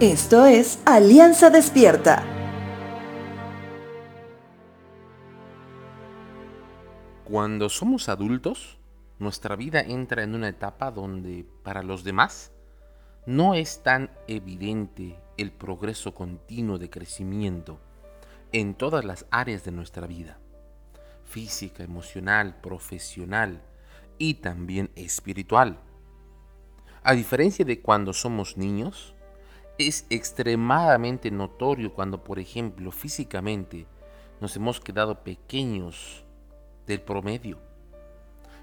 Esto es Alianza Despierta. Cuando somos adultos, nuestra vida entra en una etapa donde para los demás no es tan evidente el progreso continuo de crecimiento en todas las áreas de nuestra vida, física, emocional, profesional y también espiritual. A diferencia de cuando somos niños, es extremadamente notorio cuando, por ejemplo, físicamente nos hemos quedado pequeños del promedio.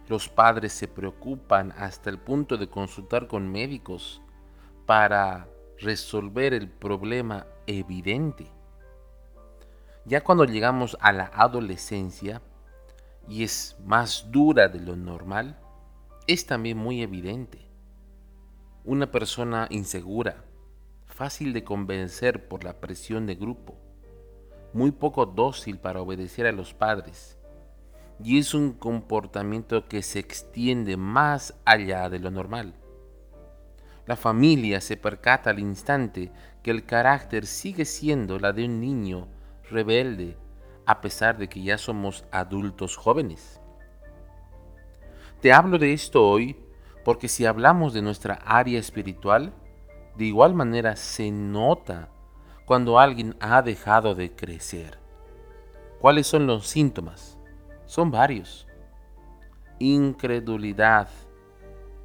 Los padres se preocupan hasta el punto de consultar con médicos para resolver el problema evidente. Ya cuando llegamos a la adolescencia y es más dura de lo normal, es también muy evidente. Una persona insegura, fácil de convencer por la presión de grupo, muy poco dócil para obedecer a los padres, y es un comportamiento que se extiende más allá de lo normal. La familia se percata al instante que el carácter sigue siendo la de un niño rebelde, a pesar de que ya somos adultos jóvenes. Te hablo de esto hoy porque si hablamos de nuestra área espiritual, de igual manera se nota cuando alguien ha dejado de crecer. ¿Cuáles son los síntomas? Son varios. Incredulidad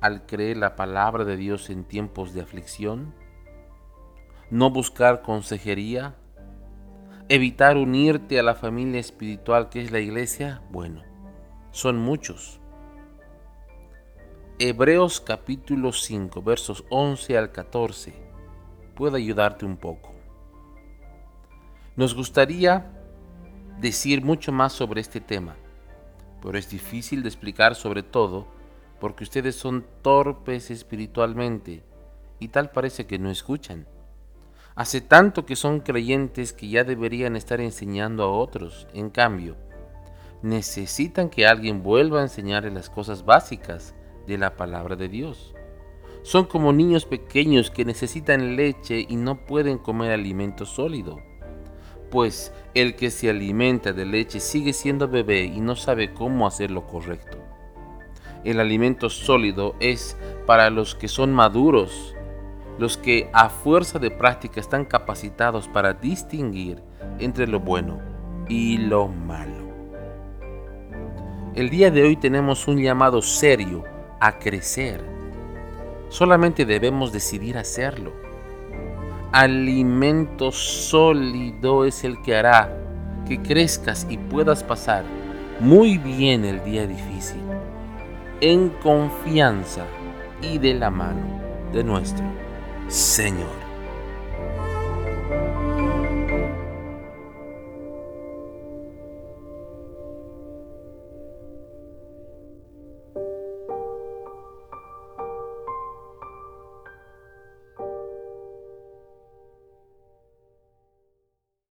al creer la palabra de Dios en tiempos de aflicción. No buscar consejería. Evitar unirte a la familia espiritual que es la iglesia. Bueno, son muchos. Hebreos capítulo 5, versos 11 al 14 puede ayudarte un poco. Nos gustaría decir mucho más sobre este tema, pero es difícil de explicar sobre todo porque ustedes son torpes espiritualmente y tal parece que no escuchan. Hace tanto que son creyentes que ya deberían estar enseñando a otros. En cambio, necesitan que alguien vuelva a enseñarles las cosas básicas de la palabra de Dios. Son como niños pequeños que necesitan leche y no pueden comer alimento sólido. Pues el que se alimenta de leche sigue siendo bebé y no sabe cómo hacer lo correcto. El alimento sólido es para los que son maduros, los que a fuerza de práctica están capacitados para distinguir entre lo bueno y lo malo. El día de hoy tenemos un llamado serio a crecer. Solamente debemos decidir hacerlo. Alimento sólido es el que hará que crezcas y puedas pasar muy bien el día difícil, en confianza y de la mano de nuestro Señor.